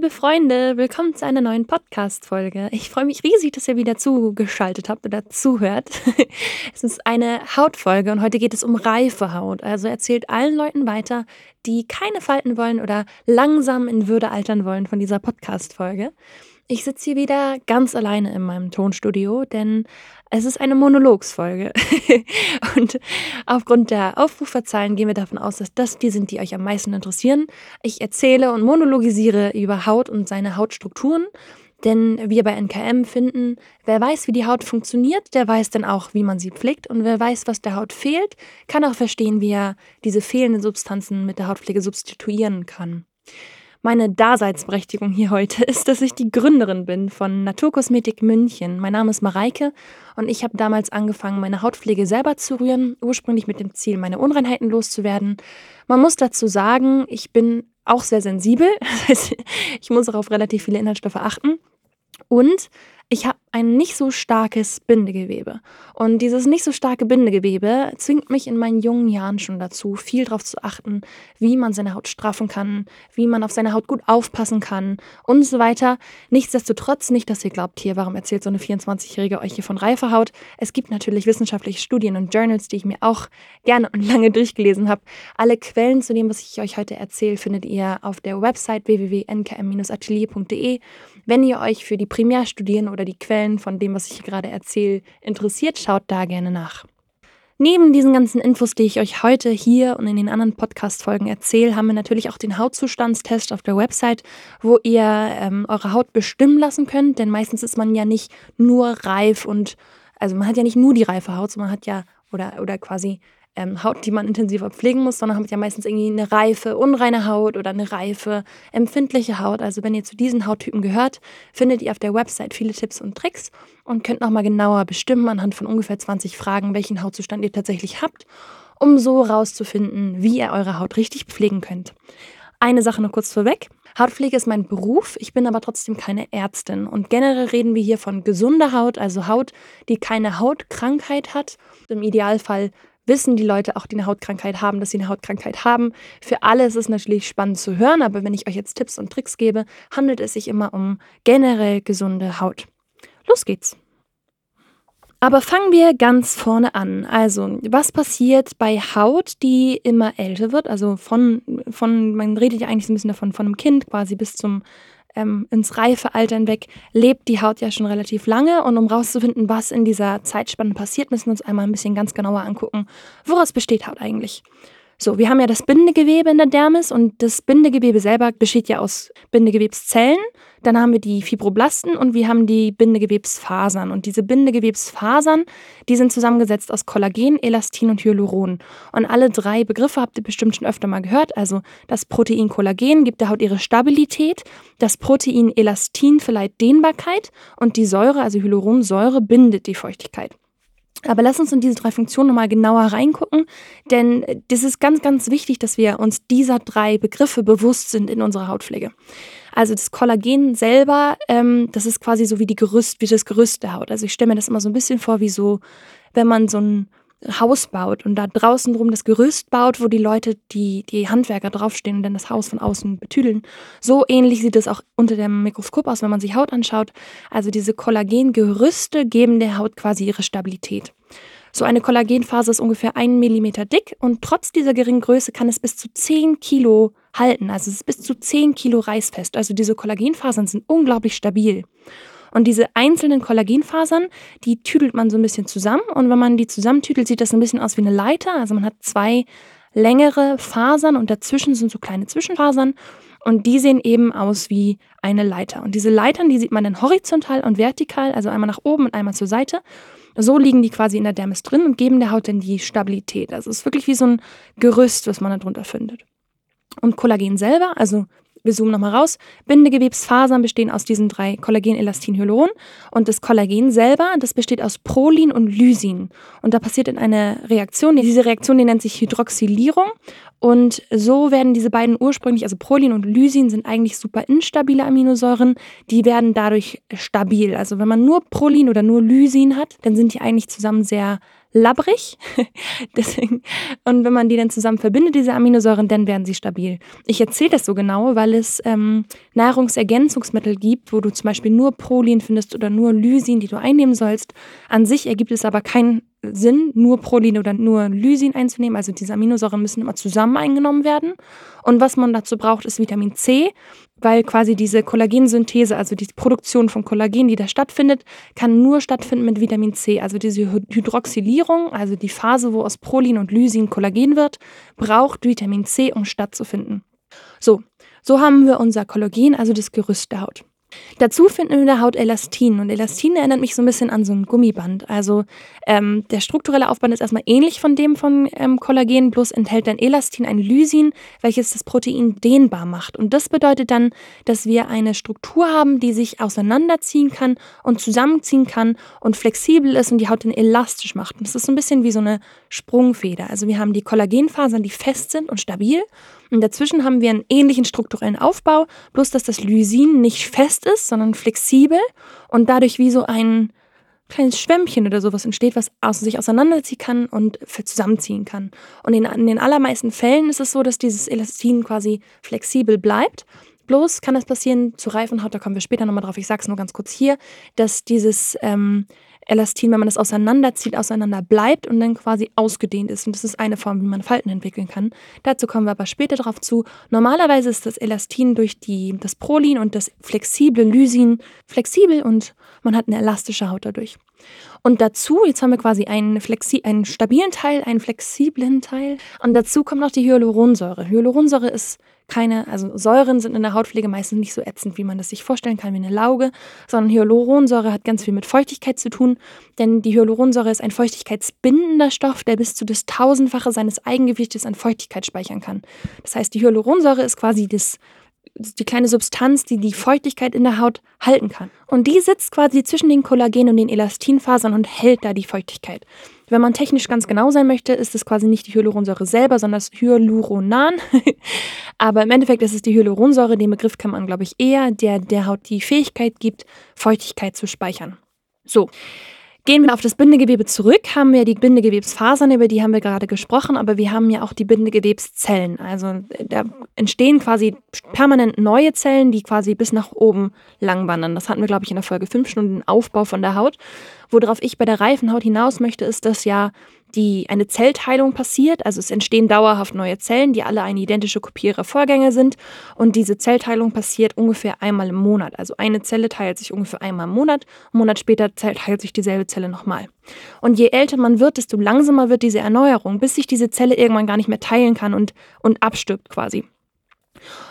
liebe Freunde, willkommen zu einer neuen Podcast-Folge. Ich freue mich riesig, dass ihr wieder zugeschaltet habt oder zuhört. es ist eine Hautfolge und heute geht es um reife Haut. Also erzählt allen Leuten weiter, die keine Falten wollen oder langsam in Würde altern wollen von dieser Podcast-Folge. Ich sitze hier wieder ganz alleine in meinem Tonstudio, denn es ist eine Monologsfolge. und aufgrund der Aufruferzahlen gehen wir davon aus, dass das die sind, die euch am meisten interessieren. Ich erzähle und monologisiere über Haut und seine Hautstrukturen. Denn wir bei NKM finden, wer weiß, wie die Haut funktioniert, der weiß dann auch, wie man sie pflegt. Und wer weiß, was der Haut fehlt, kann auch verstehen, wie er diese fehlenden Substanzen mit der Hautpflege substituieren kann. Meine Daseinsberechtigung hier heute ist, dass ich die Gründerin bin von Naturkosmetik München. Mein Name ist Mareike und ich habe damals angefangen, meine Hautpflege selber zu rühren, ursprünglich mit dem Ziel, meine Unreinheiten loszuwerden. Man muss dazu sagen, ich bin auch sehr sensibel. Das heißt, ich muss auch auf relativ viele Inhaltsstoffe achten. Und ich habe ein nicht so starkes Bindegewebe. Und dieses nicht so starke Bindegewebe zwingt mich in meinen jungen Jahren schon dazu, viel darauf zu achten, wie man seine Haut straffen kann, wie man auf seine Haut gut aufpassen kann und so weiter. Nichtsdestotrotz nicht, dass ihr glaubt, hier, warum erzählt so eine 24-Jährige euch hier von reifer Haut? Es gibt natürlich wissenschaftliche Studien und Journals, die ich mir auch gerne und lange durchgelesen habe. Alle Quellen zu dem, was ich euch heute erzähle, findet ihr auf der Website www.nkm-atelier.de. Wenn ihr euch für die Primärstudien oder die Quellen von dem, was ich hier gerade erzähle, interessiert, schaut da gerne nach. Neben diesen ganzen Infos, die ich euch heute hier und in den anderen Podcast-Folgen erzähle, haben wir natürlich auch den Hautzustandstest auf der Website, wo ihr ähm, eure Haut bestimmen lassen könnt. Denn meistens ist man ja nicht nur reif und, also man hat ja nicht nur die reife Haut, sondern man hat ja, oder, oder quasi ähm, Haut, die man intensiver pflegen muss, sondern habt ja meistens irgendwie eine reife, unreine Haut oder eine reife, empfindliche Haut. Also wenn ihr zu diesen Hauttypen gehört, findet ihr auf der Website viele Tipps und Tricks und könnt nochmal genauer bestimmen anhand von ungefähr 20 Fragen, welchen Hautzustand ihr tatsächlich habt, um so rauszufinden, wie ihr eure Haut richtig pflegen könnt. Eine Sache noch kurz vorweg. Hautpflege ist mein Beruf, ich bin aber trotzdem keine Ärztin. Und generell reden wir hier von gesunder Haut, also Haut, die keine Hautkrankheit hat. Im Idealfall wissen die Leute auch, die eine Hautkrankheit haben, dass sie eine Hautkrankheit haben. Für alle ist es natürlich spannend zu hören, aber wenn ich euch jetzt Tipps und Tricks gebe, handelt es sich immer um generell gesunde Haut. Los geht's! Aber fangen wir ganz vorne an. Also, was passiert bei Haut, die immer älter wird? Also von, von man redet ja eigentlich so ein bisschen davon, von einem Kind quasi bis zum ähm, ins reife Alter hinweg lebt die Haut ja schon relativ lange. Und um rauszufinden, was in dieser Zeitspanne passiert, müssen wir uns einmal ein bisschen ganz genauer angucken, woraus besteht Haut eigentlich. So, wir haben ja das Bindegewebe in der Dermis und das Bindegewebe selber besteht ja aus Bindegewebszellen. Dann haben wir die Fibroblasten und wir haben die Bindegewebsfasern. Und diese Bindegewebsfasern, die sind zusammengesetzt aus Kollagen, Elastin und Hyaluron. Und alle drei Begriffe habt ihr bestimmt schon öfter mal gehört. Also das Protein Kollagen gibt der Haut ihre Stabilität, das Protein Elastin verleiht Dehnbarkeit und die Säure, also Hyaluronsäure, bindet die Feuchtigkeit. Aber lass uns in diese drei Funktionen nochmal genauer reingucken, denn das ist ganz, ganz wichtig, dass wir uns dieser drei Begriffe bewusst sind in unserer Hautpflege. Also das Kollagen selber, ähm, das ist quasi so wie die Gerüst, wie das Gerüst der Haut. Also ich stelle mir das immer so ein bisschen vor, wie so, wenn man so ein Haus baut und da draußen drum das Gerüst baut, wo die Leute, die, die Handwerker draufstehen und dann das Haus von außen betüdeln. So ähnlich sieht es auch unter dem Mikroskop aus, wenn man sich Haut anschaut. Also diese Kollagengerüste geben der Haut quasi ihre Stabilität. So eine Kollagenphase ist ungefähr einen Millimeter dick und trotz dieser geringen Größe kann es bis zu 10 Kilo halten. Also es ist bis zu 10 Kilo reißfest. Also diese Kollagenfasern sind unglaublich stabil. Und diese einzelnen Kollagenfasern, die tüdelt man so ein bisschen zusammen. Und wenn man die zusammentüdelt, sieht das ein bisschen aus wie eine Leiter. Also man hat zwei längere Fasern und dazwischen sind so kleine Zwischenfasern. Und die sehen eben aus wie eine Leiter. Und diese Leitern, die sieht man dann horizontal und vertikal, also einmal nach oben und einmal zur Seite. So liegen die quasi in der Dermis drin und geben der Haut dann die Stabilität. Also es ist wirklich wie so ein Gerüst, was man darunter findet. Und Kollagen selber, also wir zoomen nochmal raus. Bindegewebsfasern bestehen aus diesen drei Kollagen, Elastin, Hyaluron. Und das Kollagen selber, das besteht aus Prolin und Lysin. Und da passiert in einer Reaktion, diese Reaktion, die nennt sich Hydroxylierung. Und so werden diese beiden ursprünglich, also Prolin und Lysin sind eigentlich super instabile Aminosäuren, die werden dadurch stabil. Also wenn man nur Prolin oder nur Lysin hat, dann sind die eigentlich zusammen sehr labbrig. Deswegen, und wenn man die dann zusammen verbindet, diese Aminosäuren, dann werden sie stabil. Ich erzähle das so genau, weil es ähm, Nahrungsergänzungsmittel gibt, wo du zum Beispiel nur Prolin findest oder nur Lysin, die du einnehmen sollst. An sich ergibt es aber keinen Sinn, nur Prolin oder nur Lysin einzunehmen. Also diese Aminosäuren müssen immer zusammen eingenommen werden. Und was man dazu braucht, ist Vitamin C, weil quasi diese Kollagensynthese, also die Produktion von Kollagen, die da stattfindet, kann nur stattfinden mit Vitamin C. Also diese Hydroxylierung, also die Phase, wo aus Prolin und Lysin Kollagen wird, braucht Vitamin C, um stattzufinden. So, so haben wir unser Kollagen, also das Gerüst der Haut. Dazu finden wir in der Haut Elastin und Elastin erinnert mich so ein bisschen an so ein Gummiband. Also ähm, der strukturelle Aufband ist erstmal ähnlich von dem von ähm, Kollagen, bloß enthält dann Elastin ein Lysin, welches das Protein dehnbar macht. Und das bedeutet dann, dass wir eine Struktur haben, die sich auseinanderziehen kann und zusammenziehen kann und flexibel ist und die Haut dann elastisch macht. Und das ist so ein bisschen wie so eine Sprungfeder. Also wir haben die Kollagenfasern, die fest sind und stabil und dazwischen haben wir einen ähnlichen strukturellen Aufbau, bloß dass das Lysin nicht fest ist, sondern flexibel und dadurch wie so ein kleines Schwämmchen oder sowas entsteht, was sich auseinanderziehen kann und zusammenziehen kann. Und in, in den allermeisten Fällen ist es so, dass dieses Elastin quasi flexibel bleibt. Bloß kann es passieren zu Reifenhaut, da kommen wir später nochmal drauf, ich sage es nur ganz kurz hier, dass dieses ähm, Elastin, wenn man das auseinanderzieht, auseinander bleibt und dann quasi ausgedehnt ist. Und das ist eine Form, wie man Falten entwickeln kann. Dazu kommen wir aber später drauf zu. Normalerweise ist das Elastin durch die, das Prolin und das flexible Lysin flexibel und man hat eine elastische Haut dadurch. Und dazu, jetzt haben wir quasi einen, Flexi einen stabilen Teil, einen flexiblen Teil. Und dazu kommt noch die Hyaluronsäure. Hyaluronsäure ist keine, also Säuren sind in der Hautpflege meistens nicht so ätzend, wie man das sich vorstellen kann, wie eine Lauge, sondern Hyaluronsäure hat ganz viel mit Feuchtigkeit zu tun, denn die Hyaluronsäure ist ein feuchtigkeitsbindender Stoff, der bis zu das Tausendfache seines Eigengewichtes an Feuchtigkeit speichern kann. Das heißt, die Hyaluronsäure ist quasi das die kleine Substanz, die die Feuchtigkeit in der Haut halten kann. Und die sitzt quasi zwischen den Kollagen und den Elastinfasern und hält da die Feuchtigkeit. Wenn man technisch ganz genau sein möchte, ist es quasi nicht die Hyaluronsäure selber, sondern das Hyaluronan. Aber im Endeffekt ist es die Hyaluronsäure, den Begriff kann man, glaube ich, eher, der der Haut die Fähigkeit gibt, Feuchtigkeit zu speichern. So, Gehen wir auf das Bindegewebe zurück, haben wir die Bindegewebsfasern, über die haben wir gerade gesprochen, aber wir haben ja auch die Bindegewebszellen. Also da entstehen quasi permanent neue Zellen, die quasi bis nach oben lang wandern. Das hatten wir, glaube ich, in der Folge 5 Stunden Aufbau von der Haut. Worauf ich bei der reifen Haut hinaus möchte, ist, dass ja die, eine Zellteilung passiert. Also es entstehen dauerhaft neue Zellen, die alle eine identische Kopie ihrer Vorgänger sind. Und diese Zellteilung passiert ungefähr einmal im Monat. Also eine Zelle teilt sich ungefähr einmal im Monat. Einen Monat später teilt sich dieselbe Zelle nochmal. Und je älter man wird, desto langsamer wird diese Erneuerung, bis sich diese Zelle irgendwann gar nicht mehr teilen kann und, und abstirbt quasi.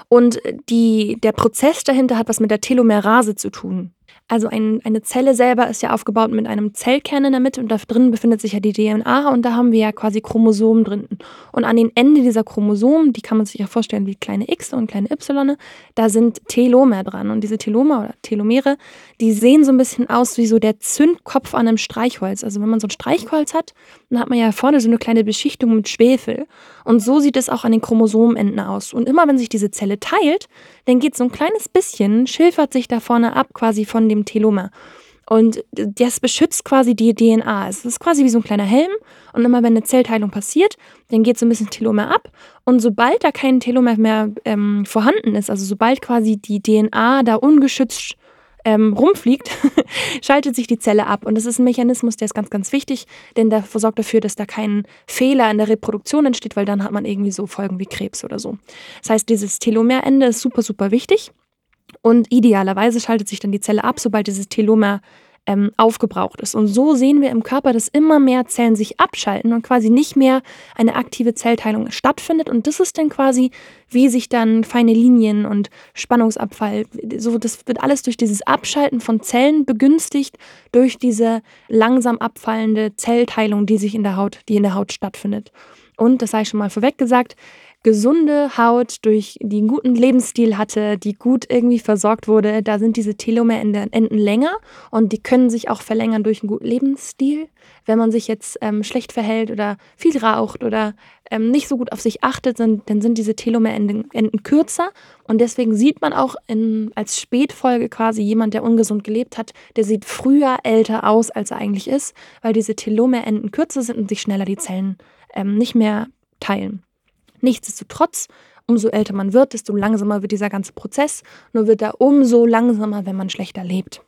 Und die, der Prozess dahinter hat was mit der Telomerase zu tun. Also ein, eine Zelle selber ist ja aufgebaut mit einem Zellkern in der Mitte und da drin befindet sich ja die DNA und da haben wir ja quasi Chromosomen drin. Und an den Enden dieser Chromosomen, die kann man sich ja vorstellen wie kleine X und kleine Y, da sind Telomer dran. Und diese Telomer oder Telomere, die sehen so ein bisschen aus wie so der Zündkopf an einem Streichholz. Also wenn man so ein Streichholz hat, dann hat man ja vorne so eine kleine Beschichtung mit Schwefel. Und so sieht es auch an den Chromosomenenden aus. Und immer wenn sich diese Zelle teilt, dann geht so ein kleines bisschen, schilfert sich da vorne ab quasi von dem Telomer. Und das beschützt quasi die DNA. Es ist quasi wie so ein kleiner Helm. Und immer wenn eine Zellteilung passiert, dann geht so ein bisschen Telomer ab. Und sobald da kein Telomer mehr ähm, vorhanden ist, also sobald quasi die DNA da ungeschützt ähm, rumfliegt, schaltet sich die Zelle ab. Und das ist ein Mechanismus, der ist ganz, ganz wichtig, denn der sorgt dafür, dass da kein Fehler in der Reproduktion entsteht, weil dann hat man irgendwie so Folgen wie Krebs oder so. Das heißt, dieses Telomerende ist super, super wichtig. Und idealerweise schaltet sich dann die Zelle ab, sobald dieses Telomer ähm, aufgebraucht ist. Und so sehen wir im Körper, dass immer mehr Zellen sich abschalten und quasi nicht mehr eine aktive Zellteilung stattfindet. Und das ist dann quasi, wie sich dann feine Linien und Spannungsabfall, so das wird alles durch dieses Abschalten von Zellen begünstigt, durch diese langsam abfallende Zellteilung, die sich in der Haut, die in der Haut stattfindet. Und das sei schon mal vorweg gesagt, gesunde Haut, durch einen guten Lebensstil hatte, die gut irgendwie versorgt wurde, da sind diese Telomerenden länger und die können sich auch verlängern durch einen guten Lebensstil. Wenn man sich jetzt ähm, schlecht verhält oder viel raucht oder ähm, nicht so gut auf sich achtet, dann, dann sind diese Telomerenden kürzer und deswegen sieht man auch in, als Spätfolge quasi jemand, der ungesund gelebt hat, der sieht früher älter aus, als er eigentlich ist, weil diese Telomerenden kürzer sind und sich schneller die Zellen ähm, nicht mehr teilen. Nichtsdestotrotz, umso älter man wird, desto langsamer wird dieser ganze Prozess, nur wird er umso langsamer, wenn man schlechter lebt.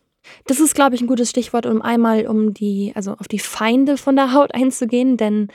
Das ist, glaube ich, ein gutes Stichwort, um einmal um die, also auf die Feinde von der Haut einzugehen, denn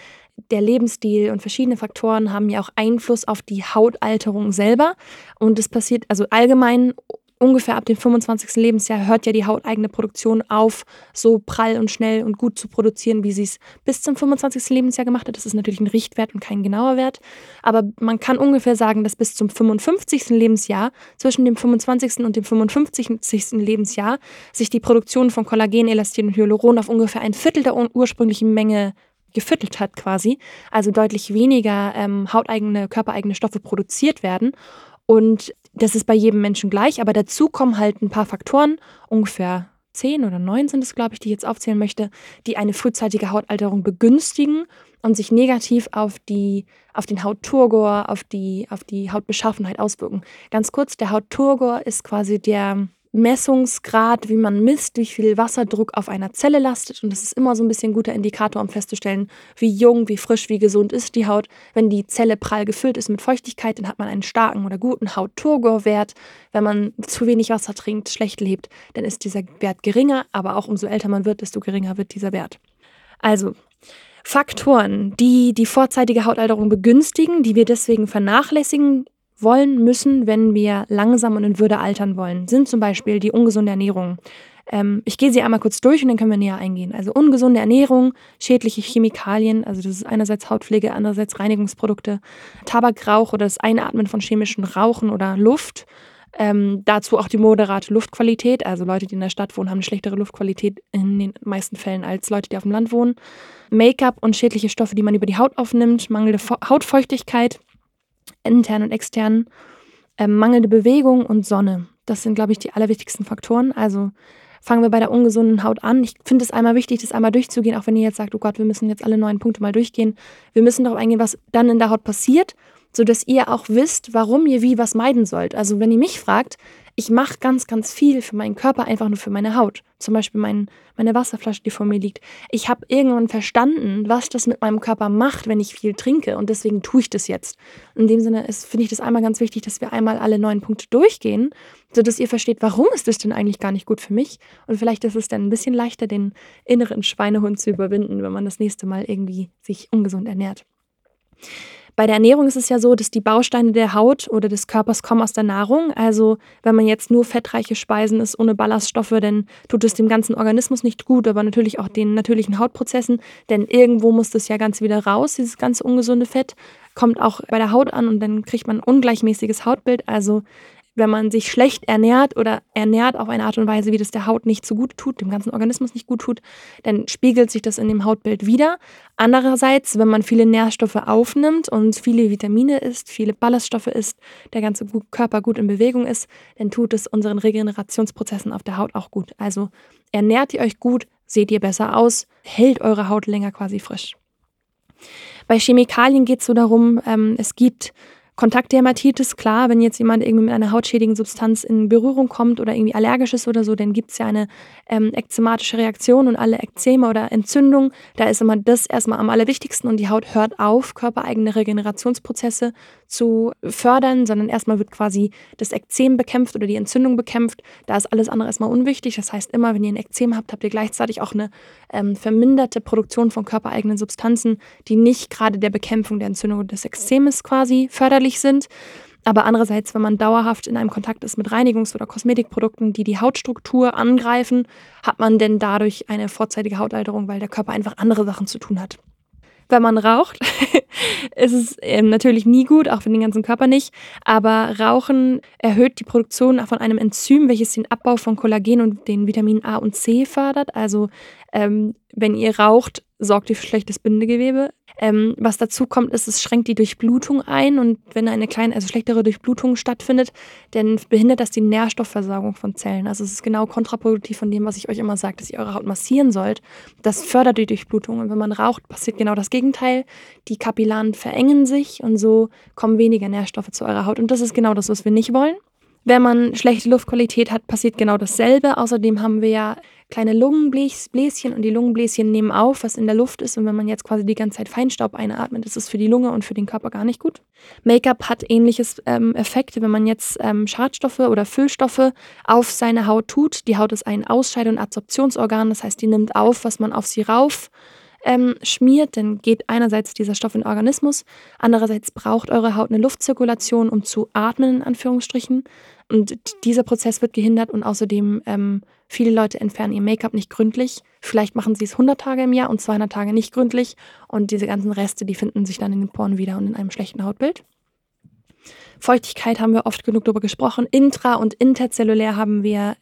der Lebensstil und verschiedene Faktoren haben ja auch Einfluss auf die Hautalterung selber. Und das passiert also allgemein ungefähr ab dem 25. Lebensjahr hört ja die hauteigene Produktion auf, so prall und schnell und gut zu produzieren, wie sie es bis zum 25. Lebensjahr gemacht hat. Das ist natürlich ein Richtwert und kein genauer Wert. Aber man kann ungefähr sagen, dass bis zum 55. Lebensjahr, zwischen dem 25. und dem 55. Lebensjahr, sich die Produktion von Kollagen, Elastin und Hyaluron auf ungefähr ein Viertel der ursprünglichen Menge gefüttelt hat quasi, also deutlich weniger ähm, hauteigene, körpereigene Stoffe produziert werden. Und das ist bei jedem Menschen gleich, aber dazu kommen halt ein paar Faktoren, ungefähr zehn oder neun sind es, glaube ich, die ich jetzt aufzählen möchte, die eine frühzeitige Hautalterung begünstigen und sich negativ auf, die, auf den Hautturgor, auf die, auf die Hautbeschaffenheit auswirken. Ganz kurz, der Hautturgor ist quasi der Messungsgrad, wie man misst, wie viel Wasserdruck auf einer Zelle lastet. Und das ist immer so ein bisschen ein guter Indikator, um festzustellen, wie jung, wie frisch, wie gesund ist die Haut. Wenn die Zelle prall gefüllt ist mit Feuchtigkeit, dann hat man einen starken oder guten Hautturgor-Wert. Wenn man zu wenig Wasser trinkt, schlecht lebt, dann ist dieser Wert geringer. Aber auch umso älter man wird, desto geringer wird dieser Wert. Also, Faktoren, die die vorzeitige Hautalterung begünstigen, die wir deswegen vernachlässigen, wollen müssen, wenn wir langsam und in Würde altern wollen, sind zum Beispiel die ungesunde Ernährung. Ähm, ich gehe sie einmal kurz durch und dann können wir näher eingehen. Also ungesunde Ernährung, schädliche Chemikalien, also das ist einerseits Hautpflege, andererseits Reinigungsprodukte, Tabakrauch oder das Einatmen von chemischen Rauchen oder Luft. Ähm, dazu auch die moderate Luftqualität. Also Leute, die in der Stadt wohnen, haben eine schlechtere Luftqualität in den meisten Fällen als Leute, die auf dem Land wohnen. Make-up und schädliche Stoffe, die man über die Haut aufnimmt, mangelnde Hautfeuchtigkeit, intern und extern, ähm, mangelnde Bewegung und Sonne. Das sind, glaube ich, die allerwichtigsten Faktoren. Also fangen wir bei der ungesunden Haut an. Ich finde es einmal wichtig, das einmal durchzugehen, auch wenn ihr jetzt sagt, oh Gott, wir müssen jetzt alle neun Punkte mal durchgehen. Wir müssen darauf eingehen, was dann in der Haut passiert, sodass ihr auch wisst, warum ihr wie was meiden sollt. Also wenn ihr mich fragt, ich mache ganz, ganz viel für meinen Körper, einfach nur für meine Haut. Zum Beispiel mein, meine Wasserflasche, die vor mir liegt. Ich habe irgendwann verstanden, was das mit meinem Körper macht, wenn ich viel trinke. Und deswegen tue ich das jetzt. In dem Sinne finde ich das einmal ganz wichtig, dass wir einmal alle neun Punkte durchgehen, sodass ihr versteht, warum ist das denn eigentlich gar nicht gut für mich. Und vielleicht ist es dann ein bisschen leichter, den inneren Schweinehund zu überwinden, wenn man das nächste Mal irgendwie sich ungesund ernährt. Bei der Ernährung ist es ja so, dass die Bausteine der Haut oder des Körpers kommen aus der Nahrung. Also wenn man jetzt nur fettreiche Speisen isst ohne Ballaststoffe, dann tut es dem ganzen Organismus nicht gut, aber natürlich auch den natürlichen Hautprozessen, denn irgendwo muss das ja ganz wieder raus, dieses ganze ungesunde Fett kommt auch bei der Haut an und dann kriegt man ein ungleichmäßiges Hautbild. Also wenn man sich schlecht ernährt oder ernährt auf eine Art und Weise, wie das der Haut nicht so gut tut, dem ganzen Organismus nicht gut tut, dann spiegelt sich das in dem Hautbild wieder. Andererseits, wenn man viele Nährstoffe aufnimmt und viele Vitamine isst, viele Ballaststoffe isst, der ganze Körper gut in Bewegung ist, dann tut es unseren Regenerationsprozessen auf der Haut auch gut. Also ernährt ihr euch gut, seht ihr besser aus, hält eure Haut länger quasi frisch. Bei Chemikalien geht es so darum, ähm, es gibt Kontaktdermatitis, klar, wenn jetzt jemand irgendwie mit einer hautschädigen Substanz in Berührung kommt oder irgendwie allergisch ist oder so, dann gibt es ja eine ähm, ekzematische Reaktion und alle Ekzeme oder Entzündungen. Da ist immer das erstmal am allerwichtigsten und die Haut hört auf, körpereigene Regenerationsprozesse zu fördern, sondern erstmal wird quasi das Ekzem bekämpft oder die Entzündung bekämpft. Da ist alles andere erstmal unwichtig. Das heißt, immer wenn ihr ein Ekzem habt, habt ihr gleichzeitig auch eine ähm, verminderte Produktion von körpereigenen Substanzen, die nicht gerade der Bekämpfung der Entzündung des Ekzemes quasi förderlich sind. Aber andererseits, wenn man dauerhaft in einem Kontakt ist mit Reinigungs- oder Kosmetikprodukten, die die Hautstruktur angreifen, hat man denn dadurch eine vorzeitige Hautalterung, weil der Körper einfach andere Sachen zu tun hat wenn man raucht, ist es ähm, natürlich nie gut, auch für den ganzen Körper nicht. Aber Rauchen erhöht die Produktion von einem Enzym, welches den Abbau von Kollagen und den Vitaminen A und C fördert. Also ähm, wenn ihr raucht, sorgt ihr für schlechtes Bindegewebe. Ähm, was dazu kommt, ist, es schränkt die Durchblutung ein und wenn eine kleine, also schlechtere Durchblutung stattfindet, dann behindert das die Nährstoffversorgung von Zellen. Also es ist genau kontraproduktiv von dem, was ich euch immer sage, dass ihr eure Haut massieren sollt. Das fördert die Durchblutung und wenn man raucht, passiert genau das Gegenteil. Die Kapillaren verengen sich und so kommen weniger Nährstoffe zu eurer Haut und das ist genau das, was wir nicht wollen. Wenn man schlechte Luftqualität hat, passiert genau dasselbe. Außerdem haben wir ja kleine Lungenbläschen und die Lungenbläschen nehmen auf, was in der Luft ist. Und wenn man jetzt quasi die ganze Zeit Feinstaub einatmet, ist es für die Lunge und für den Körper gar nicht gut. Make-up hat ähnliches ähm, Effekte, wenn man jetzt ähm, Schadstoffe oder Füllstoffe auf seine Haut tut. Die Haut ist ein Ausscheide- und Absorptionsorgan, das heißt, die nimmt auf, was man auf sie rauf ähm, schmiert, dann geht einerseits dieser Stoff in den Organismus, andererseits braucht eure Haut eine Luftzirkulation, um zu atmen, in Anführungsstrichen. Und dieser Prozess wird gehindert und außerdem ähm, viele Leute entfernen ihr Make-up nicht gründlich. Vielleicht machen sie es 100 Tage im Jahr und 200 Tage nicht gründlich und diese ganzen Reste, die finden sich dann in den Poren wieder und in einem schlechten Hautbild. Feuchtigkeit haben wir oft genug darüber gesprochen. Intra- und interzellulär haben wir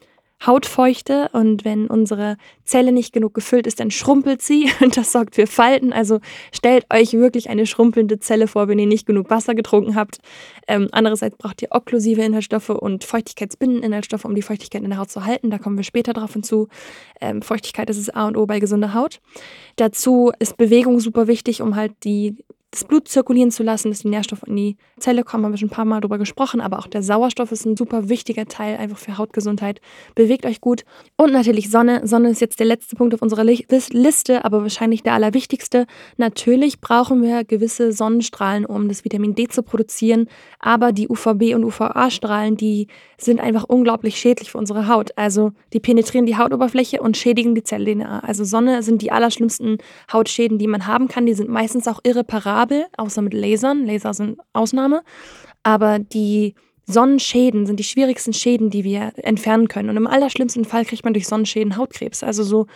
Hautfeuchte und wenn unsere Zelle nicht genug gefüllt ist, dann schrumpelt sie und das sorgt für Falten. Also stellt euch wirklich eine schrumpelnde Zelle vor, wenn ihr nicht genug Wasser getrunken habt. Ähm, andererseits braucht ihr okklusive Inhaltsstoffe und feuchtigkeitsbindende Inhaltsstoffe, um die Feuchtigkeit in der Haut zu halten. Da kommen wir später drauf hinzu. Ähm, Feuchtigkeit ist das A und O bei gesunder Haut. Dazu ist Bewegung super wichtig, um halt die das Blut zirkulieren zu lassen, dass die Nährstoffe in die Zelle kommen, haben wir schon ein paar Mal drüber gesprochen, aber auch der Sauerstoff ist ein super wichtiger Teil einfach für Hautgesundheit. Bewegt euch gut. Und natürlich Sonne. Sonne ist jetzt der letzte Punkt auf unserer Liste, aber wahrscheinlich der allerwichtigste. Natürlich brauchen wir gewisse Sonnenstrahlen, um das Vitamin D zu produzieren, aber die UVB- und UVA-Strahlen, die sind einfach unglaublich schädlich für unsere Haut. Also die penetrieren die Hautoberfläche und schädigen die Zell-DNA. Also Sonne sind die allerschlimmsten Hautschäden, die man haben kann. Die sind meistens auch irreparabel Kabel, außer mit Lasern. Laser sind Ausnahme. Aber die Sonnenschäden sind die schwierigsten Schäden, die wir entfernen können. Und im allerschlimmsten Fall kriegt man durch Sonnenschäden Hautkrebs. Also so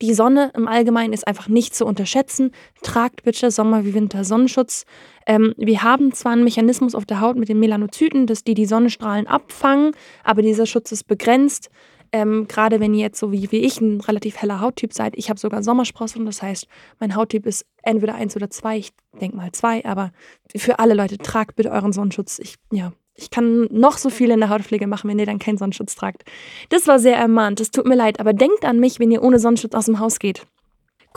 die Sonne im Allgemeinen ist einfach nicht zu unterschätzen. Tragt bitte Sommer wie Winter Sonnenschutz. Ähm, wir haben zwar einen Mechanismus auf der Haut mit den Melanozyten, dass die die Sonnenstrahlen abfangen, aber dieser Schutz ist begrenzt. Ähm, Gerade wenn ihr jetzt so wie, wie ich ein relativ heller Hauttyp seid, ich habe sogar Sommersprossen, das heißt, mein Hauttyp ist entweder eins oder zwei, ich denke mal zwei, aber für alle Leute, tragt bitte euren Sonnenschutz. Ich, ja, ich kann noch so viel in der Hautpflege machen, wenn ihr dann keinen Sonnenschutz tragt. Das war sehr ermahnt, das tut mir leid, aber denkt an mich, wenn ihr ohne Sonnenschutz aus dem Haus geht.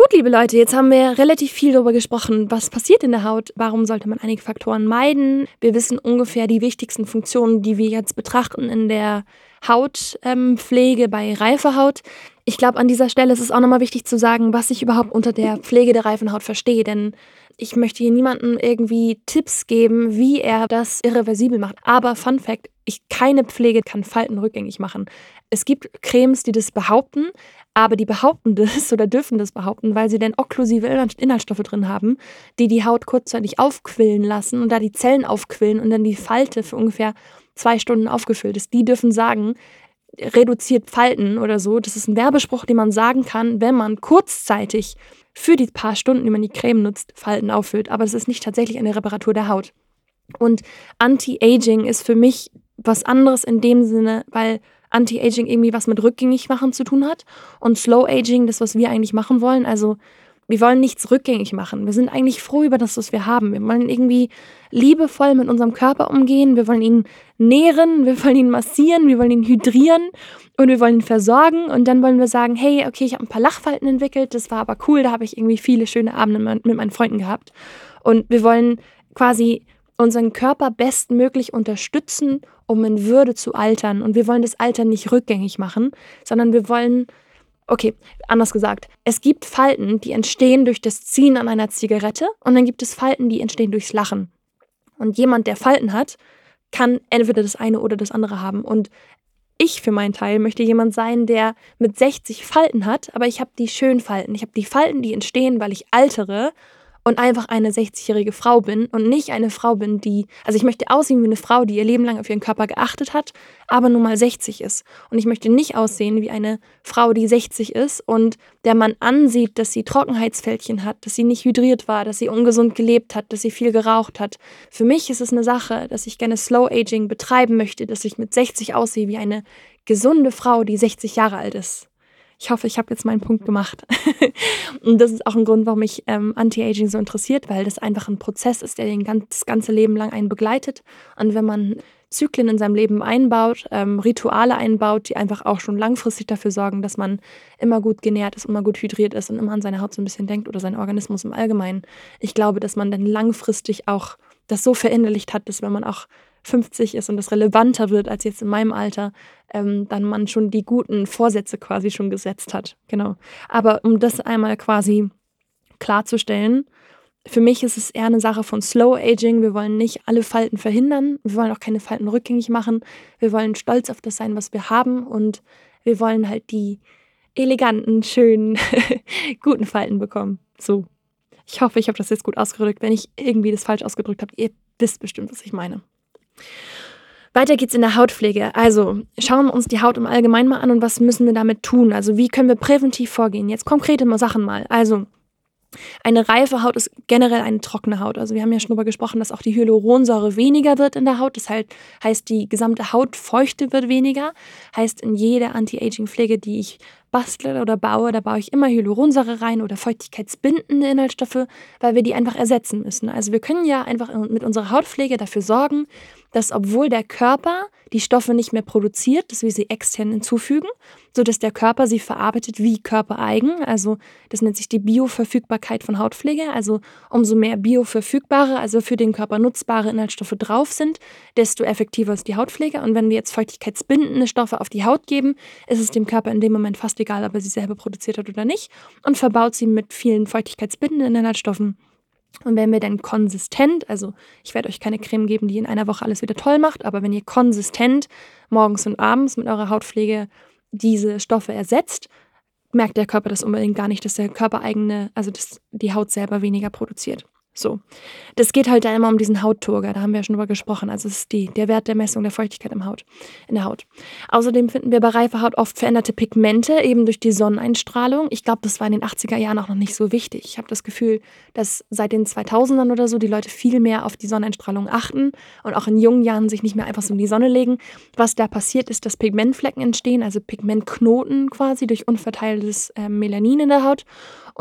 Gut, liebe Leute, jetzt haben wir relativ viel darüber gesprochen, was passiert in der Haut, warum sollte man einige Faktoren meiden. Wir wissen ungefähr die wichtigsten Funktionen, die wir jetzt betrachten in der Hautpflege ähm, bei reifer Haut. Ich glaube, an dieser Stelle ist es auch nochmal wichtig zu sagen, was ich überhaupt unter der Pflege der reifen Haut verstehe, denn ich möchte hier niemandem irgendwie Tipps geben, wie er das irreversibel macht. Aber Fun Fact, ich, keine Pflege kann Falten rückgängig machen. Es gibt Cremes, die das behaupten, aber die behaupten das oder dürfen das behaupten, weil sie denn okklusive Inhaltsstoffe drin haben, die die Haut kurzzeitig aufquillen lassen und da die Zellen aufquillen und dann die Falte für ungefähr zwei Stunden aufgefüllt ist. Die dürfen sagen, reduziert Falten oder so. Das ist ein Werbespruch, den man sagen kann, wenn man kurzzeitig für die paar Stunden, die man die Creme nutzt, Falten auffüllt. Aber es ist nicht tatsächlich eine Reparatur der Haut. Und Anti-Aging ist für mich was anderes in dem Sinne, weil Anti-Aging irgendwie was mit rückgängig machen zu tun hat und Slow Aging das, was wir eigentlich machen wollen. Also wir wollen nichts rückgängig machen. Wir sind eigentlich froh über das, was wir haben. Wir wollen irgendwie liebevoll mit unserem Körper umgehen. Wir wollen ihn nähren, wir wollen ihn massieren, wir wollen ihn hydrieren und wir wollen ihn versorgen. Und dann wollen wir sagen, hey, okay, ich habe ein paar Lachfalten entwickelt, das war aber cool, da habe ich irgendwie viele schöne Abende mit meinen Freunden gehabt. Und wir wollen quasi unseren Körper bestmöglich unterstützen, um in Würde zu altern. Und wir wollen das Alter nicht rückgängig machen, sondern wir wollen, okay, anders gesagt, es gibt Falten, die entstehen durch das Ziehen an einer Zigarette und dann gibt es Falten, die entstehen durchs Lachen. Und jemand, der Falten hat, kann entweder das eine oder das andere haben. Und ich für meinen Teil möchte jemand sein, der mit 60 Falten hat, aber ich habe die schönen Falten. Ich habe die Falten, die entstehen, weil ich altere und einfach eine 60-jährige Frau bin und nicht eine Frau bin, die, also ich möchte aussehen wie eine Frau, die ihr Leben lang auf ihren Körper geachtet hat, aber nun mal 60 ist. Und ich möchte nicht aussehen wie eine Frau, die 60 ist und der man ansieht, dass sie Trockenheitsfältchen hat, dass sie nicht hydriert war, dass sie ungesund gelebt hat, dass sie viel geraucht hat. Für mich ist es eine Sache, dass ich gerne Slow Aging betreiben möchte, dass ich mit 60 aussehe wie eine gesunde Frau, die 60 Jahre alt ist. Ich hoffe, ich habe jetzt meinen Punkt gemacht. und das ist auch ein Grund, warum mich ähm, Anti-Aging so interessiert, weil das einfach ein Prozess ist, der den ganz, das ganze Leben lang einen begleitet. Und wenn man Zyklen in seinem Leben einbaut, ähm, Rituale einbaut, die einfach auch schon langfristig dafür sorgen, dass man immer gut genährt ist, immer gut hydriert ist und immer an seine Haut so ein bisschen denkt oder seinen Organismus im Allgemeinen. Ich glaube, dass man dann langfristig auch das so verinnerlicht hat, dass wenn man auch 50 ist und das relevanter wird als jetzt in meinem Alter, ähm, dann man schon die guten Vorsätze quasi schon gesetzt hat. Genau. Aber um das einmal quasi klarzustellen, für mich ist es eher eine Sache von Slow Aging. Wir wollen nicht alle Falten verhindern. Wir wollen auch keine Falten rückgängig machen. Wir wollen stolz auf das sein, was wir haben. Und wir wollen halt die eleganten, schönen, guten Falten bekommen. So. Ich hoffe, ich habe das jetzt gut ausgedrückt. Wenn ich irgendwie das falsch ausgedrückt habe, ihr wisst bestimmt, was ich meine. Weiter geht's in der Hautpflege. Also schauen wir uns die Haut im Allgemeinen mal an und was müssen wir damit tun? Also wie können wir präventiv vorgehen? Jetzt konkrete Sachen mal. Also eine reife Haut ist generell eine trockene Haut. Also wir haben ja schon darüber gesprochen, dass auch die Hyaluronsäure weniger wird in der Haut. Das heißt, die gesamte Hautfeuchte wird weniger. Heißt, in jeder Anti-Aging-Pflege, die ich bastle oder baue, da baue ich immer Hyaluronsäure rein oder feuchtigkeitsbindende Inhaltsstoffe, weil wir die einfach ersetzen müssen. Also wir können ja einfach mit unserer Hautpflege dafür sorgen, dass obwohl der Körper die Stoffe nicht mehr produziert, dass wir sie extern hinzufügen, sodass der Körper sie verarbeitet wie körpereigen. Also das nennt sich die Bioverfügbarkeit von Hautpflege. Also umso mehr bioverfügbare, also für den Körper nutzbare Inhaltsstoffe drauf sind, desto effektiver ist die Hautpflege. Und wenn wir jetzt feuchtigkeitsbindende Stoffe auf die Haut geben, ist es dem Körper in dem Moment fast egal, ob er sie selber produziert hat oder nicht und verbaut sie mit vielen feuchtigkeitsbindenden Inhaltsstoffen und wenn wir dann konsistent, also ich werde euch keine Creme geben, die in einer Woche alles wieder toll macht, aber wenn ihr konsistent morgens und abends mit eurer Hautpflege diese Stoffe ersetzt, merkt der Körper das unbedingt gar nicht, dass der Körper eigene, also dass die Haut selber weniger produziert. So. Das geht halt da immer um diesen Hautturger, da haben wir ja schon drüber gesprochen. Also es ist die, der Wert der Messung der Feuchtigkeit im Haut, in der Haut. Außerdem finden wir bei reifer Haut oft veränderte Pigmente, eben durch die Sonneneinstrahlung. Ich glaube, das war in den 80er Jahren auch noch nicht so wichtig. Ich habe das Gefühl, dass seit den 2000ern oder so die Leute viel mehr auf die Sonneneinstrahlung achten und auch in jungen Jahren sich nicht mehr einfach so in die Sonne legen. Was da passiert ist, dass Pigmentflecken entstehen, also Pigmentknoten quasi durch unverteiltes äh, Melanin in der Haut.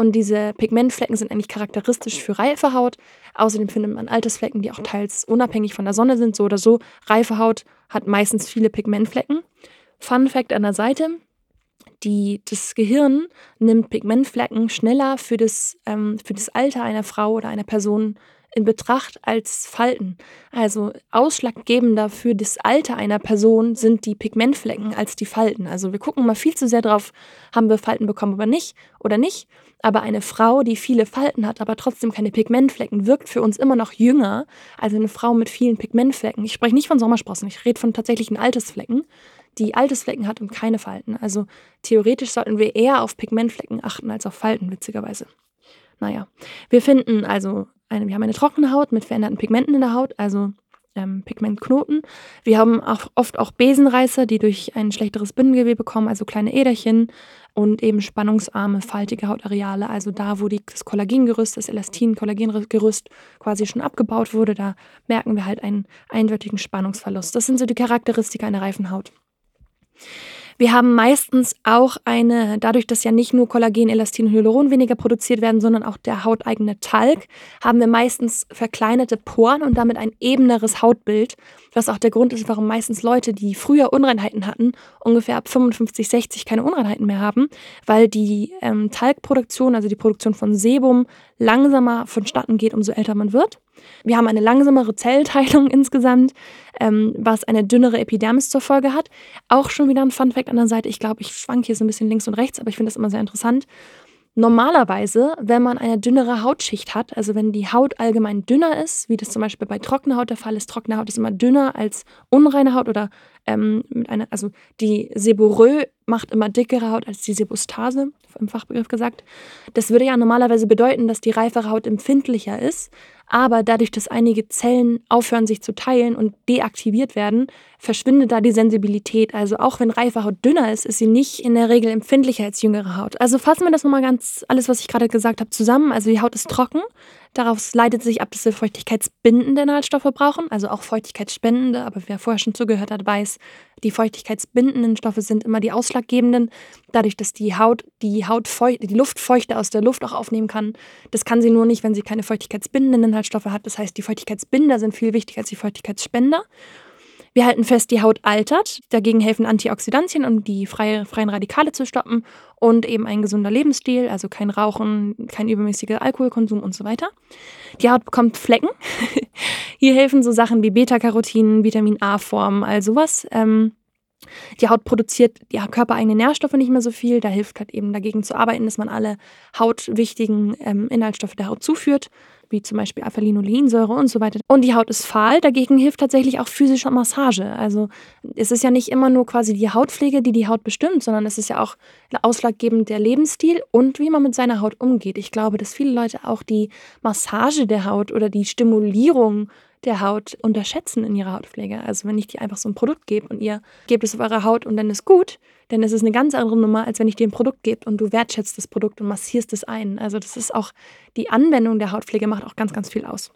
Und diese Pigmentflecken sind eigentlich charakteristisch für reife Haut. Außerdem findet man Altersflecken, die auch teils unabhängig von der Sonne sind, so oder so. Reife Haut hat meistens viele Pigmentflecken. Fun Fact an der Seite: die, Das Gehirn nimmt Pigmentflecken schneller für das, ähm, für das Alter einer Frau oder einer Person in Betracht als Falten. Also ausschlaggebender für das Alter einer Person sind die Pigmentflecken als die Falten. Also wir gucken mal viel zu sehr drauf, haben wir Falten bekommen oder nicht oder nicht. Aber eine Frau, die viele Falten hat, aber trotzdem keine Pigmentflecken, wirkt für uns immer noch jünger als eine Frau mit vielen Pigmentflecken. Ich spreche nicht von Sommersprossen, ich rede von tatsächlichen Altersflecken, die Altersflecken hat und keine Falten. Also theoretisch sollten wir eher auf Pigmentflecken achten als auf Falten, witzigerweise. Naja, wir finden also eine, wir haben eine trockene Haut mit veränderten Pigmenten in der Haut, also ähm, Pigmentknoten. Wir haben auch oft auch Besenreißer, die durch ein schlechteres Bindengewebe kommen, also kleine Äderchen und eben spannungsarme, faltige Hautareale, also da, wo die, das Kollagengerüst, das Elastin-Kollagengerüst quasi schon abgebaut wurde, da merken wir halt einen eindeutigen Spannungsverlust. Das sind so die Charakteristika einer reifen Haut. Wir haben meistens auch eine, dadurch, dass ja nicht nur Kollagen, Elastin und Hyaluron weniger produziert werden, sondern auch der hauteigene Talg, haben wir meistens verkleinerte Poren und damit ein ebeneres Hautbild, was auch der Grund ist, warum meistens Leute, die früher Unreinheiten hatten, ungefähr ab 55, 60 keine Unreinheiten mehr haben, weil die ähm, Talgproduktion, also die Produktion von Sebum, langsamer vonstatten geht, umso älter man wird. Wir haben eine langsamere Zellteilung insgesamt, ähm, was eine dünnere Epidermis zur Folge hat. Auch schon wieder ein Funfact an der Seite. Ich glaube, ich schwank hier so ein bisschen links und rechts, aber ich finde das immer sehr interessant. Normalerweise, wenn man eine dünnere Hautschicht hat, also wenn die Haut allgemein dünner ist, wie das zum Beispiel bei trockener Haut der Fall ist, trockene Haut ist immer dünner als unreine Haut oder ähm, mit einer, also die Seborrhoe macht immer dickere Haut als die Sebostase, im Fachbegriff gesagt. Das würde ja normalerweise bedeuten, dass die reifere Haut empfindlicher ist, aber dadurch, dass einige Zellen aufhören, sich zu teilen und deaktiviert werden, verschwindet da die Sensibilität. Also auch wenn reife Haut dünner ist, ist sie nicht in der Regel empfindlicher als jüngere Haut. Also fassen wir das nochmal ganz, alles, was ich gerade gesagt habe, zusammen. Also die Haut ist trocken, Daraus leitet sich ab, dass wir feuchtigkeitsbindende Inhaltsstoffe brauchen, also auch feuchtigkeitsspendende. Aber wer vorher schon zugehört hat, weiß, die feuchtigkeitsbindenden Stoffe sind immer die ausschlaggebenden. Dadurch, dass die Haut die, Haut feucht, die Luftfeuchte aus der Luft auch aufnehmen kann. Das kann sie nur nicht, wenn sie keine feuchtigkeitsbindenden Inhaltsstoffe hat. Das heißt, die Feuchtigkeitsbinder sind viel wichtiger als die Feuchtigkeitsspender. Wir halten fest, die Haut altert. Dagegen helfen Antioxidantien, um die freie, freien Radikale zu stoppen. Und eben ein gesunder Lebensstil, also kein Rauchen, kein übermäßiger Alkoholkonsum und so weiter. Die Haut bekommt Flecken. Hier helfen so Sachen wie Beta-Carotin, Vitamin A-Form, all sowas. Ähm, die Haut produziert die körpereigenen Nährstoffe nicht mehr so viel. Da hilft halt eben dagegen zu arbeiten, dass man alle hautwichtigen ähm, Inhaltsstoffe der Haut zuführt wie zum Beispiel Alpha-Linolensäure und so weiter. Und die Haut ist fahl, dagegen hilft tatsächlich auch physische Massage. Also es ist ja nicht immer nur quasi die Hautpflege, die die Haut bestimmt, sondern es ist ja auch ausschlaggebend der Lebensstil und wie man mit seiner Haut umgeht. Ich glaube, dass viele Leute auch die Massage der Haut oder die Stimulierung der Haut unterschätzen in ihrer Hautpflege. Also wenn ich dir einfach so ein Produkt gebe und ihr gebt es auf eure Haut und dann ist gut, dann ist es eine ganz andere Nummer, als wenn ich dir ein Produkt gebe und du wertschätzt das Produkt und massierst es ein. Also das ist auch, die Anwendung der Hautpflege macht auch ganz, ganz viel aus.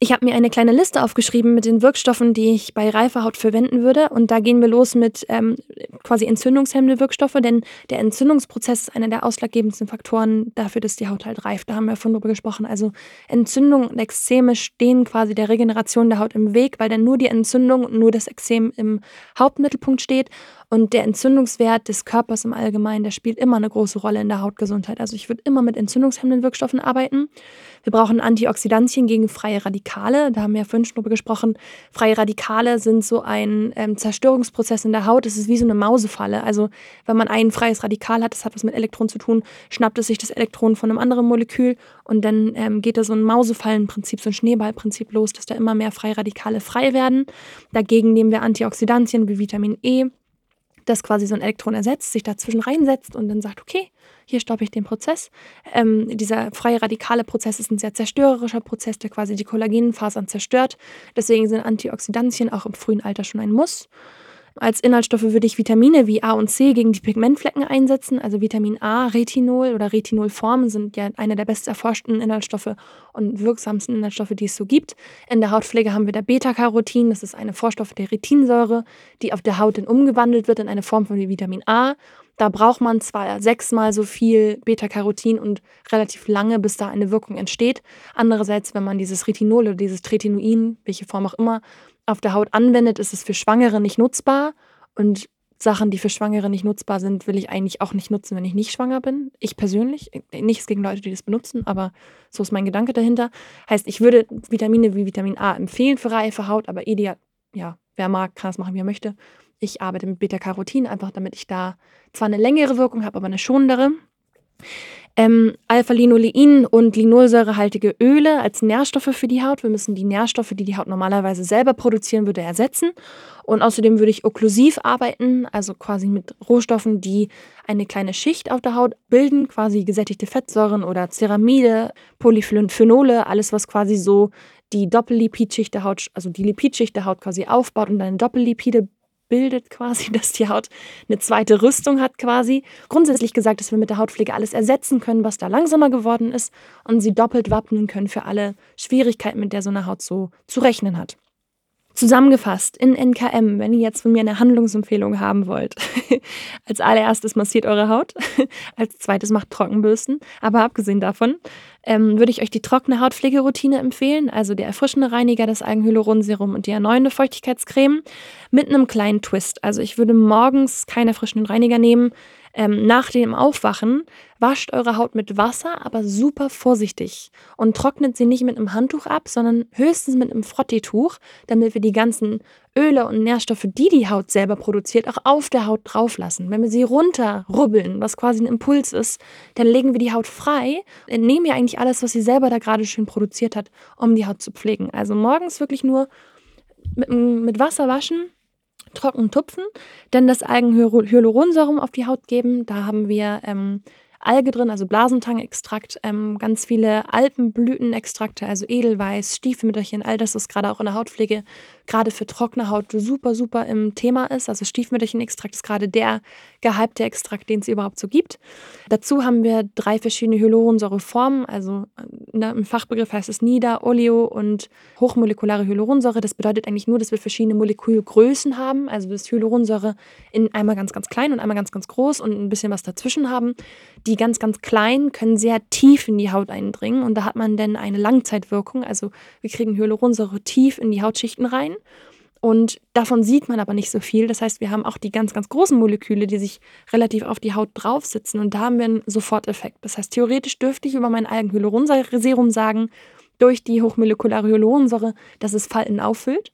Ich habe mir eine kleine Liste aufgeschrieben mit den Wirkstoffen, die ich bei reifer Haut verwenden würde. Und da gehen wir los mit ähm, quasi entzündungshemmende Wirkstoffe, denn der Entzündungsprozess ist einer der ausschlaggebendsten Faktoren dafür, dass die Haut halt reift. Da haben wir von drüber gesprochen. Also Entzündung und Ekzeme stehen quasi der Regeneration der Haut im Weg, weil dann nur die Entzündung und nur das Ekzem im Hauptmittelpunkt steht. Und der Entzündungswert des Körpers im Allgemeinen, der spielt immer eine große Rolle in der Hautgesundheit. Also ich würde immer mit entzündungshemmenden Wirkstoffen arbeiten. Wir brauchen Antioxidantien gegen freie Radikale. Da haben wir ja vorhin schon drüber gesprochen. Freie Radikale sind so ein ähm, Zerstörungsprozess in der Haut. Das ist wie so eine Mausefalle. Also wenn man ein freies Radikal hat, das hat was mit Elektronen zu tun, schnappt es sich das Elektron von einem anderen Molekül und dann ähm, geht da so ein Mausefallenprinzip, so ein Schneeballprinzip los, dass da immer mehr freie Radikale frei werden. Dagegen nehmen wir Antioxidantien wie Vitamin E das quasi so ein Elektron ersetzt, sich dazwischen reinsetzt und dann sagt, okay, hier stoppe ich den Prozess. Ähm, dieser freie radikale Prozess ist ein sehr zerstörerischer Prozess, der quasi die Kollagenfasern zerstört. Deswegen sind Antioxidantien auch im frühen Alter schon ein Muss. Als Inhaltsstoffe würde ich Vitamine wie A und C gegen die Pigmentflecken einsetzen. Also Vitamin A, Retinol oder Retinolformen sind ja eine der best erforschten Inhaltsstoffe und wirksamsten Inhaltsstoffe, die es so gibt. In der Hautpflege haben wir da Beta-Carotin, das ist eine Vorstoff der Retinsäure, die auf der Haut dann umgewandelt wird in eine Form von Vitamin A. Da braucht man zwar sechsmal so viel Beta-Carotin und relativ lange, bis da eine Wirkung entsteht. Andererseits, wenn man dieses Retinol oder dieses Tretinoin, welche Form auch immer, auf der Haut anwendet, ist es für Schwangere nicht nutzbar. Und Sachen, die für Schwangere nicht nutzbar sind, will ich eigentlich auch nicht nutzen, wenn ich nicht schwanger bin. Ich persönlich. Nichts gegen Leute, die das benutzen, aber so ist mein Gedanke dahinter. Heißt, ich würde Vitamine wie Vitamin A empfehlen für reife Haut, aber ideal, ja, wer mag, kann es machen, wie er möchte. Ich arbeite mit Beta-Carotin, einfach damit ich da zwar eine längere Wirkung habe, aber eine schonendere. Ähm, Alpha-Linolein und linolsäurehaltige Öle als Nährstoffe für die Haut. Wir müssen die Nährstoffe, die die Haut normalerweise selber produzieren würde, ersetzen. Und außerdem würde ich okklusiv arbeiten, also quasi mit Rohstoffen, die eine kleine Schicht auf der Haut bilden, quasi gesättigte Fettsäuren oder Ceramide, Polyphenole, alles was quasi so die Doppellipidschicht der Haut, also die Lipidschicht der Haut quasi aufbaut und eine Doppellipide bildet quasi, dass die Haut eine zweite Rüstung hat quasi. Grundsätzlich gesagt, dass wir mit der Hautpflege alles ersetzen können, was da langsamer geworden ist und sie doppelt wappnen können für alle Schwierigkeiten, mit der so eine Haut so zu rechnen hat. Zusammengefasst in NKM, wenn ihr jetzt von mir eine Handlungsempfehlung haben wollt. als allererstes massiert eure Haut, als zweites macht Trockenbürsten. Aber abgesehen davon ähm, würde ich euch die trockene Hautpflegeroutine empfehlen, also der erfrischende Reiniger, das Eigenhyaluronserum und die erneuernde Feuchtigkeitscreme mit einem kleinen Twist. Also ich würde morgens keinen erfrischenden Reiniger nehmen, ähm, nach dem Aufwachen wascht eure Haut mit Wasser, aber super vorsichtig und trocknet sie nicht mit einem Handtuch ab, sondern höchstens mit einem Frotteetuch, damit wir die ganzen Öle und Nährstoffe, die die Haut selber produziert, auch auf der Haut drauf lassen. Wenn wir sie runterrubbeln, was quasi ein Impuls ist, dann legen wir die Haut frei, entnehmen ihr eigentlich alles, was sie selber da gerade schön produziert hat, um die Haut zu pflegen. Also morgens wirklich nur mit, mit Wasser waschen, trocken tupfen, dann das Eigenhyaluronserum auf die Haut geben. Da haben wir ähm, Alge drin, also Blasentangextrakt, ähm, ganz viele Alpenblütenextrakte, also Edelweiß, Stiefmütterchen, all das ist gerade auch in der Hautpflege, gerade für trockene Haut super, super im Thema ist. Also Stiefmütterchen-Extrakt ist gerade der gehypte Extrakt, den es überhaupt so gibt. Dazu haben wir drei verschiedene Hyaluronsäureformen, also ne, im Fachbegriff heißt es Nieder-, Oleo- und hochmolekulare Hyaluronsäure. Das bedeutet eigentlich nur, dass wir verschiedene Molekülgrößen haben, also das Hyaluronsäure in einmal ganz, ganz klein und einmal ganz, ganz groß und ein bisschen was dazwischen haben. Die ganz, ganz kleinen können sehr tief in die Haut eindringen und da hat man dann eine Langzeitwirkung. Also wir kriegen Hyaluronsäure tief in die Hautschichten rein. Und davon sieht man aber nicht so viel. Das heißt, wir haben auch die ganz, ganz großen Moleküle, die sich relativ auf die Haut draufsitzen. Und da haben wir einen Soforteffekt. Das heißt, theoretisch dürfte ich über mein Algenhyaluronsäure-Serum sagen, durch die hochmolekulare Hyaluronsäure, dass es Falten auffüllt.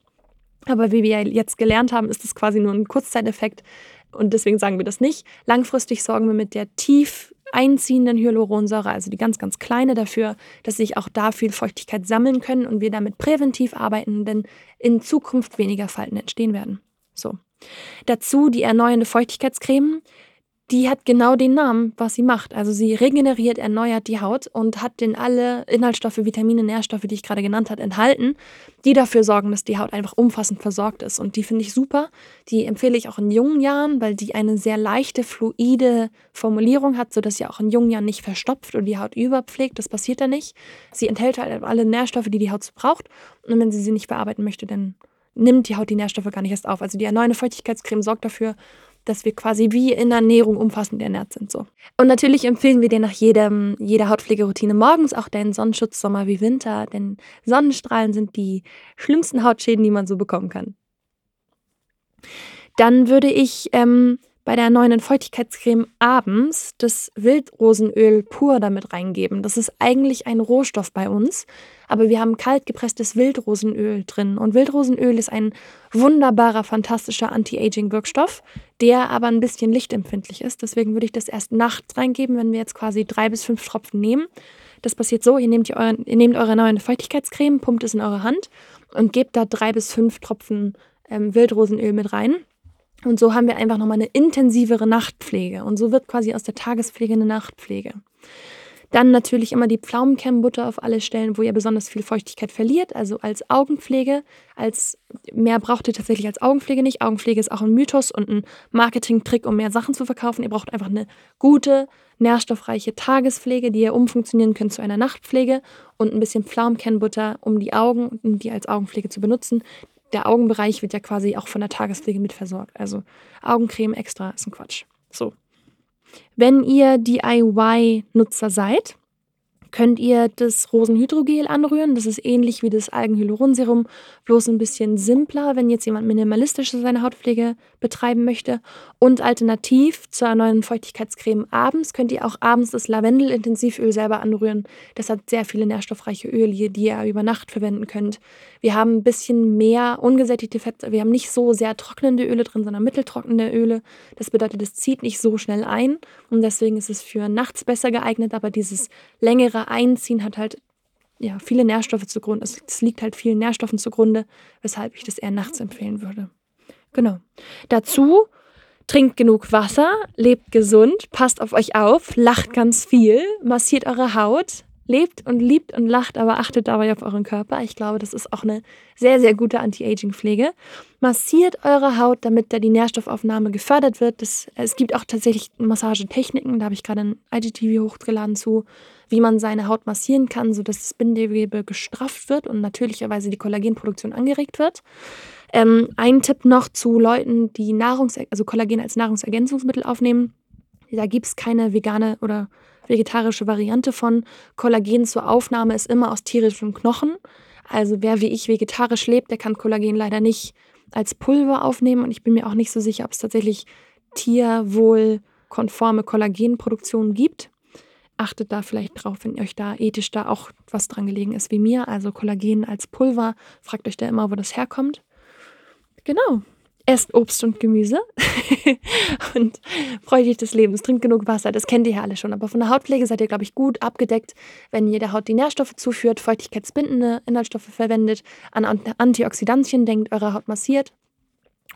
Aber wie wir jetzt gelernt haben, ist das quasi nur ein Kurzzeiteffekt. Und deswegen sagen wir das nicht. Langfristig sorgen wir mit der tief einziehenden Hyaluronsäure, also die ganz, ganz kleine, dafür, dass sich auch da viel Feuchtigkeit sammeln können und wir damit präventiv arbeiten, denn in Zukunft weniger Falten entstehen werden. So. Dazu die erneuernde Feuchtigkeitscreme die hat genau den Namen, was sie macht. Also sie regeneriert, erneuert die Haut und hat den alle Inhaltsstoffe, Vitamine, Nährstoffe, die ich gerade genannt habe, enthalten, die dafür sorgen, dass die Haut einfach umfassend versorgt ist. Und die finde ich super. Die empfehle ich auch in jungen Jahren, weil die eine sehr leichte, fluide Formulierung hat, sodass sie auch in jungen Jahren nicht verstopft und die Haut überpflegt. Das passiert da nicht. Sie enthält halt alle Nährstoffe, die die Haut braucht. Und wenn sie sie nicht verarbeiten möchte, dann nimmt die Haut die Nährstoffe gar nicht erst auf. Also die erneuernde Feuchtigkeitscreme sorgt dafür, dass wir quasi wie in Ernährung umfassend ernährt sind. So. Und natürlich empfehlen wir dir nach jedem, jeder Hautpflegeroutine morgens auch deinen Sonnenschutz, Sommer wie Winter, denn Sonnenstrahlen sind die schlimmsten Hautschäden, die man so bekommen kann. Dann würde ich ähm, bei der neuen Feuchtigkeitscreme abends das Wildrosenöl pur damit reingeben. Das ist eigentlich ein Rohstoff bei uns, aber wir haben kalt gepresstes Wildrosenöl drin. Und Wildrosenöl ist ein wunderbarer, fantastischer Anti-Aging-Wirkstoff, der aber ein bisschen lichtempfindlich ist. Deswegen würde ich das erst nachts reingeben, wenn wir jetzt quasi drei bis fünf Tropfen nehmen. Das passiert so, ihr nehmt, euren, ihr nehmt eure neue Feuchtigkeitscreme, pumpt es in eure Hand und gebt da drei bis fünf Tropfen ähm, Wildrosenöl mit rein. Und so haben wir einfach nochmal eine intensivere Nachtpflege. Und so wird quasi aus der Tagespflege eine Nachtpflege. Dann natürlich immer die Pflaumenkernbutter auf alle Stellen, wo ihr besonders viel Feuchtigkeit verliert, also als Augenpflege. Als mehr braucht ihr tatsächlich als Augenpflege nicht. Augenpflege ist auch ein Mythos und ein Marketing-Trick, um mehr Sachen zu verkaufen. Ihr braucht einfach eine gute, nährstoffreiche Tagespflege, die ihr umfunktionieren könnt zu einer Nachtpflege und ein bisschen Pflaumenkernbutter, um die Augen, um die als Augenpflege zu benutzen der Augenbereich wird ja quasi auch von der Tagespflege mitversorgt. Also Augencreme extra ist ein Quatsch. So. Wenn ihr DIY-Nutzer seid, könnt ihr das Rosenhydrogel anrühren. Das ist ähnlich wie das Algenhyaluronserum, bloß ein bisschen simpler, wenn jetzt jemand minimalistisch seine Hautpflege betreiben möchte. Und alternativ zur neuen Feuchtigkeitscreme abends könnt ihr auch abends das Lavendel-Intensivöl selber anrühren. Das hat sehr viele nährstoffreiche Öle, die ihr über Nacht verwenden könnt. Wir haben ein bisschen mehr ungesättigte Fette. Wir haben nicht so sehr trocknende Öle drin, sondern mitteltrocknende Öle. Das bedeutet, es zieht nicht so schnell ein und deswegen ist es für nachts besser geeignet, aber dieses längere Einziehen hat halt ja, viele Nährstoffe zugrunde. Es, es liegt halt vielen Nährstoffen zugrunde, weshalb ich das eher nachts empfehlen würde. Genau. Dazu trinkt genug Wasser, lebt gesund, passt auf euch auf, lacht ganz viel, massiert eure Haut, lebt und liebt und lacht, aber achtet dabei auf euren Körper. Ich glaube, das ist auch eine sehr, sehr gute Anti-Aging-Pflege. Massiert eure Haut, damit da die Nährstoffaufnahme gefördert wird. Das, es gibt auch tatsächlich Massagetechniken, da habe ich gerade ein IGTV hochgeladen zu, wie man seine Haut massieren kann, sodass das Bindegewebe gestrafft wird und natürlicherweise die Kollagenproduktion angeregt wird. Ähm, ein Tipp noch zu Leuten, die Nahrungs also Kollagen als Nahrungsergänzungsmittel aufnehmen. Da gibt es keine vegane oder vegetarische Variante von. Kollagen zur Aufnahme ist immer aus tierischem Knochen. Also wer wie ich vegetarisch lebt, der kann Kollagen leider nicht als Pulver aufnehmen. Und ich bin mir auch nicht so sicher, ob es tatsächlich tierwohlkonforme Kollagenproduktion gibt. Achtet da vielleicht drauf, wenn euch da ethisch da auch was dran gelegen ist wie mir. Also Kollagen als Pulver. Fragt euch da immer, wo das herkommt. Genau esst Obst und Gemüse und freut euch des Lebens, trinkt genug Wasser, das kennt ihr ja alle schon. Aber von der Hautpflege seid ihr, glaube ich, gut abgedeckt, wenn ihr der Haut die Nährstoffe zuführt, feuchtigkeitsbindende Inhaltsstoffe verwendet, an Antioxidantien denkt, eure Haut massiert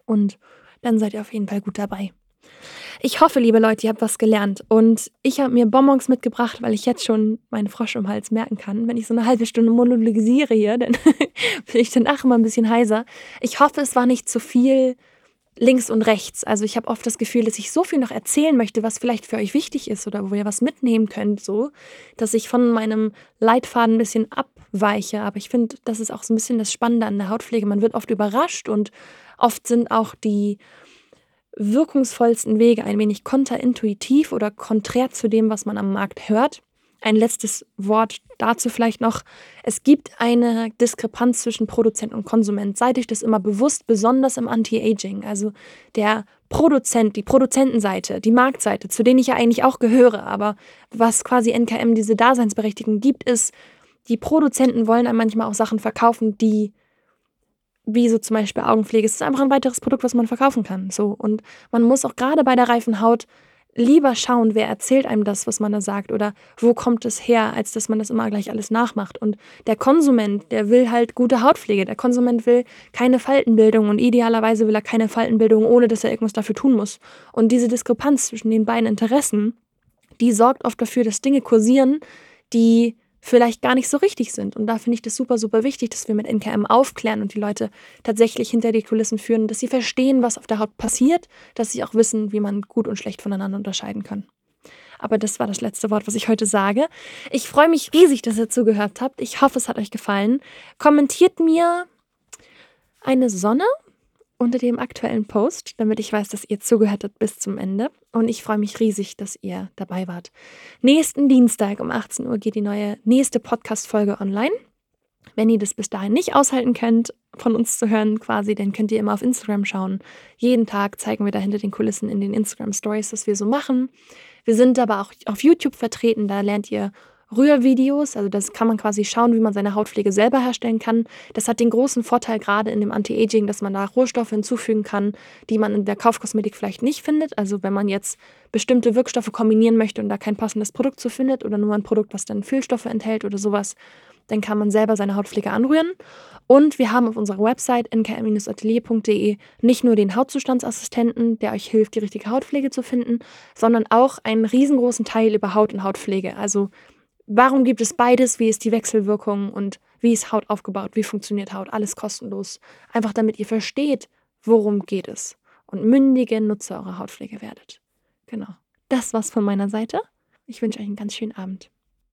und dann seid ihr auf jeden Fall gut dabei. Ich hoffe, liebe Leute, ihr habt was gelernt. Und ich habe mir Bonbons mitgebracht, weil ich jetzt schon meinen Frosch im Hals merken kann. Wenn ich so eine halbe Stunde monologisiere hier, dann bin ich danach immer ein bisschen heiser. Ich hoffe, es war nicht zu viel links und rechts. Also ich habe oft das Gefühl, dass ich so viel noch erzählen möchte, was vielleicht für euch wichtig ist oder wo ihr was mitnehmen könnt, so, dass ich von meinem Leitfaden ein bisschen abweiche. Aber ich finde, das ist auch so ein bisschen das Spannende an der Hautpflege. Man wird oft überrascht und oft sind auch die wirkungsvollsten Wege ein wenig konterintuitiv oder konträr zu dem, was man am Markt hört. Ein letztes Wort dazu vielleicht noch. Es gibt eine Diskrepanz zwischen Produzent und Konsument. Seid euch das immer bewusst, besonders im Anti-Aging. Also der Produzent, die Produzentenseite, die Marktseite, zu denen ich ja eigentlich auch gehöre, aber was quasi NKM diese Daseinsberechtigung gibt, ist, die Produzenten wollen einem manchmal auch Sachen verkaufen, die wie so zum Beispiel Augenpflege. Es ist einfach ein weiteres Produkt, was man verkaufen kann. So. Und man muss auch gerade bei der reifen Haut lieber schauen, wer erzählt einem das, was man da sagt oder wo kommt es her, als dass man das immer gleich alles nachmacht. Und der Konsument, der will halt gute Hautpflege. Der Konsument will keine Faltenbildung und idealerweise will er keine Faltenbildung, ohne dass er irgendwas dafür tun muss. Und diese Diskrepanz zwischen den beiden Interessen, die sorgt oft dafür, dass Dinge kursieren, die vielleicht gar nicht so richtig sind. Und da finde ich das super, super wichtig, dass wir mit NKM aufklären und die Leute tatsächlich hinter die Kulissen führen, dass sie verstehen, was auf der Haut passiert, dass sie auch wissen, wie man gut und schlecht voneinander unterscheiden kann. Aber das war das letzte Wort, was ich heute sage. Ich freue mich riesig, dass ihr zugehört habt. Ich hoffe, es hat euch gefallen. Kommentiert mir eine Sonne unter dem aktuellen Post, damit ich weiß, dass ihr zugehört habt bis zum Ende. Und ich freue mich riesig, dass ihr dabei wart. Nächsten Dienstag um 18 Uhr geht die neue nächste Podcast-Folge online. Wenn ihr das bis dahin nicht aushalten könnt, von uns zu hören quasi, dann könnt ihr immer auf Instagram schauen. Jeden Tag zeigen wir da hinter den Kulissen in den Instagram Stories, was wir so machen. Wir sind aber auch auf YouTube vertreten, da lernt ihr Rührvideos. Also das kann man quasi schauen, wie man seine Hautpflege selber herstellen kann. Das hat den großen Vorteil gerade in dem Anti-Aging, dass man da Rohstoffe hinzufügen kann, die man in der Kaufkosmetik vielleicht nicht findet. Also wenn man jetzt bestimmte Wirkstoffe kombinieren möchte und da kein passendes Produkt zu findet oder nur ein Produkt, was dann Füllstoffe enthält oder sowas, dann kann man selber seine Hautpflege anrühren. Und wir haben auf unserer Website nkm-atelier.de nicht nur den Hautzustandsassistenten, der euch hilft, die richtige Hautpflege zu finden, sondern auch einen riesengroßen Teil über Haut und Hautpflege. Also Warum gibt es beides? Wie ist die Wechselwirkung und wie ist Haut aufgebaut? Wie funktioniert Haut? Alles kostenlos. Einfach damit ihr versteht, worum geht es und mündige Nutzer eurer Hautpflege werdet. Genau. Das war's von meiner Seite. Ich wünsche euch einen ganz schönen Abend.